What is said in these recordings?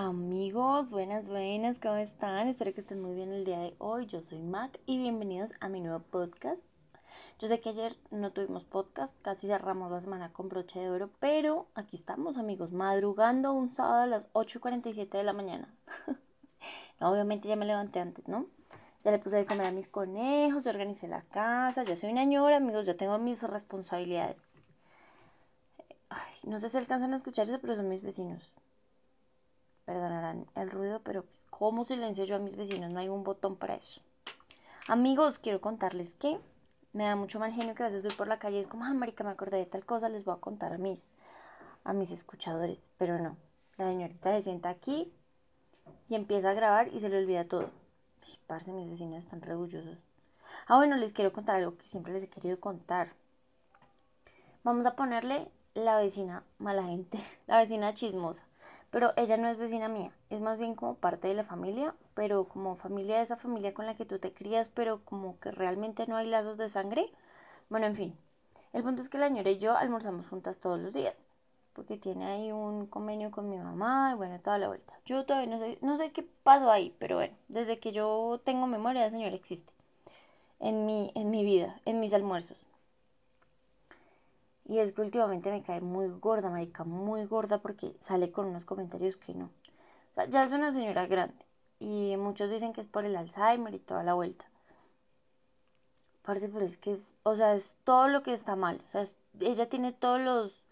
Amigos, buenas, buenas, ¿cómo están? Espero que estén muy bien el día de hoy. Yo soy Mac y bienvenidos a mi nuevo podcast. Yo sé que ayer no tuvimos podcast, casi cerramos la semana con broche de oro, pero aquí estamos, amigos, madrugando un sábado a las 8.47 de la mañana. obviamente ya me levanté antes, ¿no? Ya le puse de comer a mis conejos, ya organicé la casa, ya soy una ñora, amigos, ya tengo mis responsabilidades. Ay, no sé si alcanzan a escucharse, pero son mis vecinos perdonarán el ruido, pero pues, ¿cómo silencio yo a mis vecinos? No hay un botón para eso. Amigos, quiero contarles que me da mucho mal genio que a veces voy por la calle y es como, ah, marica, me acordé de tal cosa, les voy a contar a mis, a mis escuchadores. Pero no, la señorita se sienta aquí y empieza a grabar y se le olvida todo. Ay, parce, mis vecinos están orgullosos. Ah, bueno, les quiero contar algo que siempre les he querido contar. Vamos a ponerle la vecina mala gente, la vecina chismosa pero ella no es vecina mía, es más bien como parte de la familia, pero como familia de esa familia con la que tú te crías, pero como que realmente no hay lazos de sangre. Bueno, en fin, el punto es que la señora y yo almorzamos juntas todos los días, porque tiene ahí un convenio con mi mamá y bueno, toda la vuelta. Yo todavía no sé, no sé qué pasó ahí, pero bueno, desde que yo tengo memoria, la señora existe en mi, en mi vida, en mis almuerzos. Y es que últimamente me cae muy gorda, marica, muy gorda porque sale con unos comentarios que no. O sea, ya es una señora grande. Y muchos dicen que es por el Alzheimer y toda la vuelta. Parece, pero es que es, o sea, es todo lo que está mal. O sea, ella tiene todos los,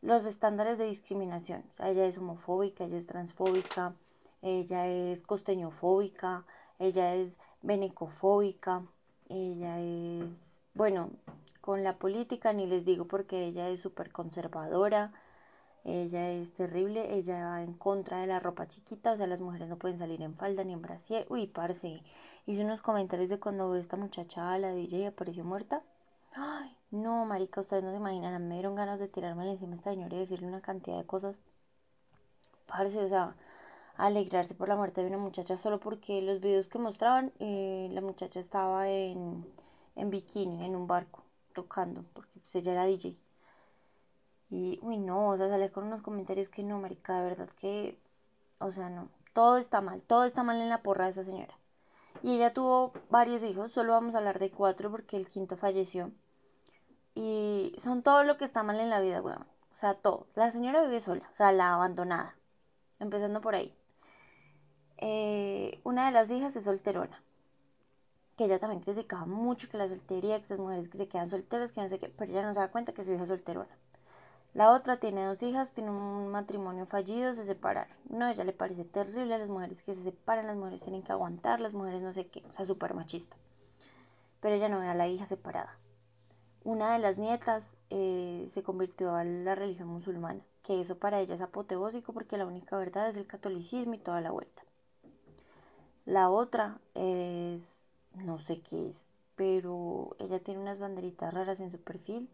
los estándares de discriminación. O sea, ella es homofóbica, ella es transfóbica, ella es costeñofóbica, ella es venecofóbica, ella es, bueno, con la política, ni les digo porque ella es súper conservadora, ella es terrible, ella va en contra de la ropa chiquita, o sea, las mujeres no pueden salir en falda ni en brasier. Uy, parce, hice unos comentarios de cuando esta muchacha, la DJ, apareció muerta. Ay, no, marica, ustedes no se imaginan, me dieron ganas de tirarme encima a esta señora y decirle una cantidad de cosas. Parce, o sea, alegrarse por la muerte de una muchacha solo porque los videos que mostraban, eh, la muchacha estaba en, en bikini, en un barco tocando, porque pues ella era DJ. Y, uy, no, o sea, sale con unos comentarios que no, marica, de verdad que, o sea, no, todo está mal, todo está mal en la porra de esa señora. Y ella tuvo varios hijos, solo vamos a hablar de cuatro porque el quinto falleció. Y son todo lo que está mal en la vida, weón. O sea, todo. La señora vive sola, o sea, la abandonada. Empezando por ahí. Eh, una de las hijas es solterona que ella también criticaba mucho que la soltería, que esas mujeres que se quedan solteras, que no sé qué, pero ella no se da cuenta que su hija es solterona. La otra tiene dos hijas, tiene un matrimonio fallido, se separaron. No, ella le parece terrible a las mujeres que se separan, las mujeres tienen que aguantar, las mujeres no sé qué, o sea, súper machista. Pero ella no ve a la hija separada. Una de las nietas eh, se convirtió a la religión musulmana, que eso para ella es apoteósico porque la única verdad es el catolicismo y toda la vuelta. La otra es no sé qué es, pero ella tiene unas banderitas raras en su perfil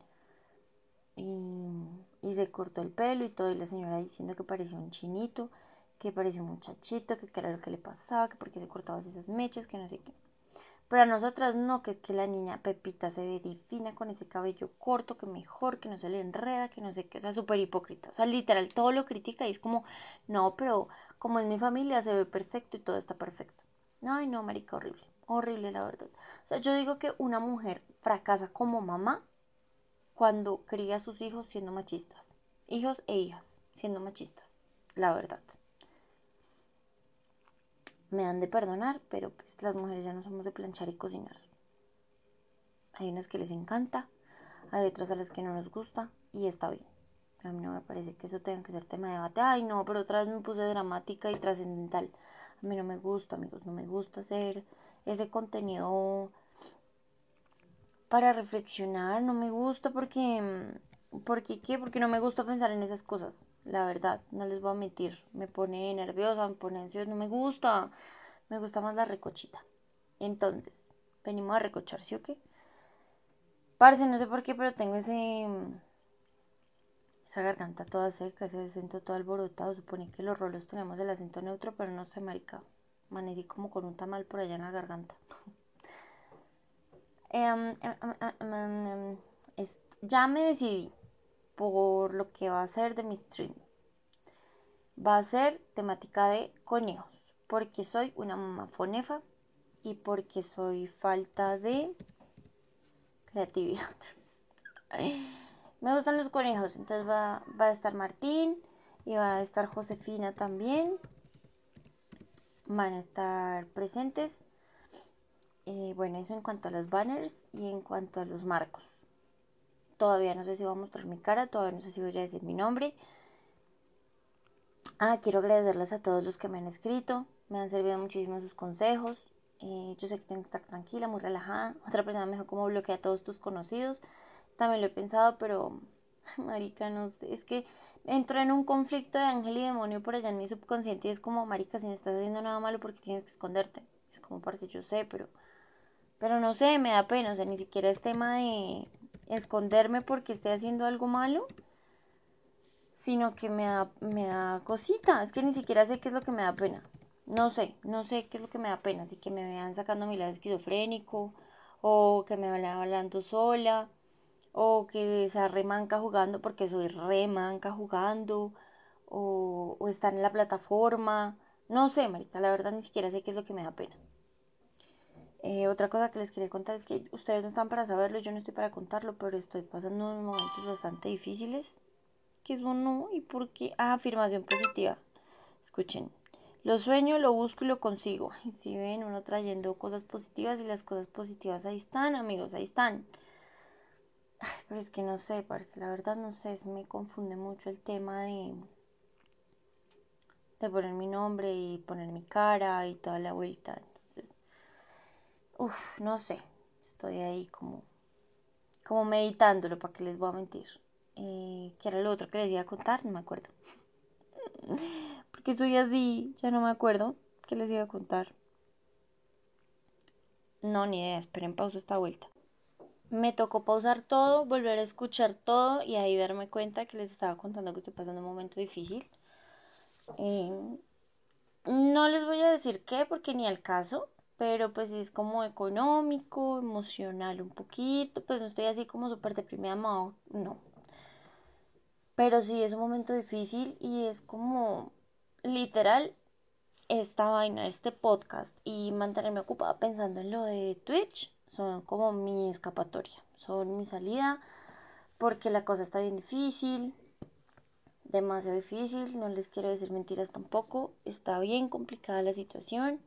y, se cortó el pelo y todo, y la señora diciendo que parecía un chinito, que parecía un muchachito, que, era lo que le pasaba, que porque se cortaba esas mechas, que no sé qué. Pero a nosotras no, que es que la niña Pepita se ve divina con ese cabello corto, que mejor, que no se le enreda, que no sé qué, o sea, súper hipócrita. O sea, literal, todo lo critica y es como, no, pero como es mi familia, se ve perfecto y todo está perfecto. Ay, no, marica, horrible horrible la verdad. O sea, yo digo que una mujer fracasa como mamá cuando cría a sus hijos siendo machistas. Hijos e hijas siendo machistas, la verdad. Me han de perdonar, pero pues las mujeres ya no somos de planchar y cocinar. Hay unas que les encanta, hay otras a las que no nos gusta y está bien. A mí no me parece que eso tenga que ser tema de debate. Ay, no, pero otra vez me puse dramática y trascendental. A mí no me gusta, amigos, no me gusta ser ese contenido para reflexionar, no me gusta porque, porque qué, porque no me gusta pensar en esas cosas, la verdad, no les voy a mentir, me pone nerviosa, me pone ansiosa, no me gusta, me gusta más la recochita. Entonces, venimos a recochar, ¿sí o qué? Parce, no sé por qué, pero tengo ese esa garganta toda seca, ese acento todo alborotado, supone que los rolos tenemos el acento neutro, pero no sé, marica amanecí como con un tamal por allá en la garganta. Ya me decidí por lo que va a ser de mi stream. va a ser temática de conejos, porque soy una mamá fonefa y porque soy falta de creatividad. Me gustan los conejos, entonces va, va a estar Martín y va a estar Josefina también. Van a estar presentes. Eh, bueno, eso en cuanto a los banners y en cuanto a los marcos. Todavía no sé si voy a mostrar mi cara, todavía no sé si voy a decir mi nombre. Ah, quiero agradecerles a todos los que me han escrito. Me han servido muchísimo sus consejos. Eh, yo sé que tengo que estar tranquila, muy relajada. Otra persona me dijo cómo bloquea a todos tus conocidos. También lo he pensado, pero, marica, no sé. Es que entro en un conflicto de ángel y demonio por allá en mi subconsciente y es como, marica, si no estás haciendo nada malo, porque tienes que esconderte? Es como, parece, yo sé, pero, pero no sé, me da pena. O sea, ni siquiera es tema de esconderme porque esté haciendo algo malo sino que me da, me da cosita. Es que ni siquiera sé qué es lo que me da pena. No sé, no sé qué es lo que me da pena. Así que me vean sacando mi lado esquizofrénico, o que me vayan hablando sola, o que sea remanca jugando porque soy remanca jugando, o, o estar en la plataforma. No sé, marica, la verdad ni siquiera sé qué es lo que me da pena. Eh, otra cosa que les quería contar es que ustedes no están para saberlo, yo no estoy para contarlo, pero estoy pasando momentos bastante difíciles que es bueno y por qué. Ah, afirmación positiva. Escuchen. Lo sueño, lo busco y lo consigo. si ven, uno trayendo cosas positivas y las cosas positivas ahí están, amigos, ahí están. Pero es que no sé, parece, la verdad no sé, me confunde mucho el tema de, de poner mi nombre y poner mi cara y toda la vuelta. Entonces, uff, no sé, estoy ahí como, como meditándolo, para que les voy a mentir eh, que era lo otro que les iba a contar, no me acuerdo. Porque estoy así, ya no me acuerdo qué les iba a contar. No, ni idea, esperen, pausa esta vuelta. Me tocó pausar todo, volver a escuchar todo y ahí darme cuenta que les estaba contando que estoy pasando un momento difícil. Eh, no les voy a decir qué, porque ni al caso, pero pues es como económico, emocional un poquito, pues no estoy así como súper deprimida, no, pero sí es un momento difícil y es como literal esta vaina, este podcast y mantenerme ocupada pensando en lo de Twitch son como mi escapatoria, son mi salida porque la cosa está bien difícil, demasiado difícil, no les quiero decir mentiras tampoco, está bien complicada la situación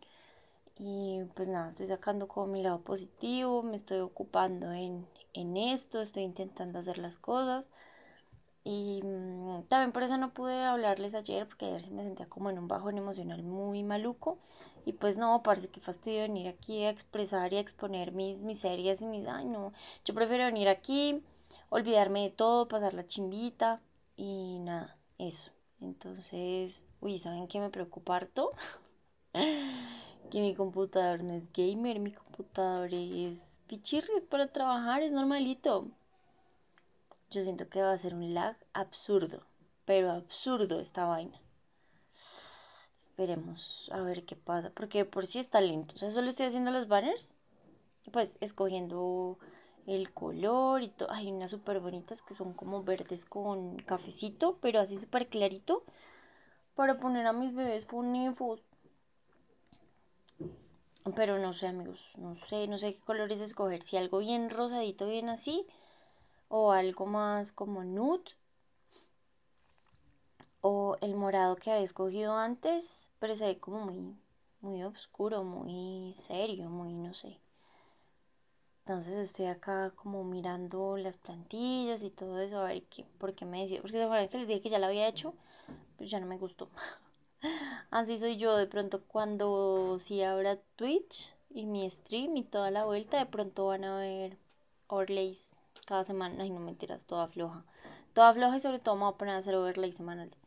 y pues nada, estoy sacando como mi lado positivo, me estoy ocupando en, en esto, estoy intentando hacer las cosas y mm, también por eso no pude hablarles ayer, porque ayer sí me sentía como en un bajón emocional muy maluco. Y pues no, parece que fastidio venir aquí a expresar y a exponer mis miserias y mis... Ay, no, yo prefiero venir aquí, olvidarme de todo, pasar la chimbita y nada, eso. Entonces, uy, ¿saben qué me preocupa harto? que mi computador no es gamer, mi computador es pichirri, para trabajar, es normalito yo siento que va a ser un lag absurdo, pero absurdo esta vaina. Esperemos a ver qué pasa, porque por si está lento. O sea, solo estoy haciendo los banners, pues escogiendo el color y todo. Hay unas súper bonitas que son como verdes con cafecito, pero así súper clarito, para poner a mis bebés fonefos. Pero no sé, amigos, no sé, no sé qué colores escoger. Si algo bien rosadito, bien así, o algo más como nude o el morado que había escogido antes, pero se ve como muy, muy oscuro, muy serio, muy no sé. Entonces estoy acá como mirando las plantillas y todo eso, a ver qué, por qué me decía, porque de que les dije que ya lo había hecho, pero ya no me gustó. Así soy yo, de pronto cuando si abra Twitch y mi stream y toda la vuelta, de pronto van a ver overlays cada semana, y no mentiras, toda floja. Toda floja y sobre todo me voy a poner a hacer overlay semanales.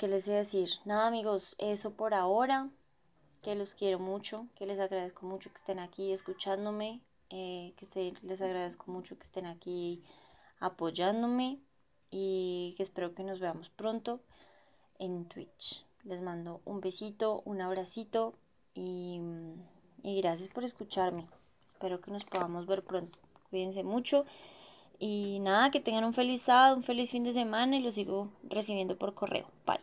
¿Qué les voy a decir? Nada amigos, eso por ahora. Que los quiero mucho, que les agradezco mucho que estén aquí escuchándome, eh, que les agradezco mucho que estén aquí apoyándome y que espero que nos veamos pronto en Twitch. Les mando un besito, un abracito y, y gracias por escucharme. Espero que nos podamos ver pronto. Cuídense mucho Y nada, que tengan un feliz sábado, un feliz fin de semana y lo sigo recibiendo por correo. Bye.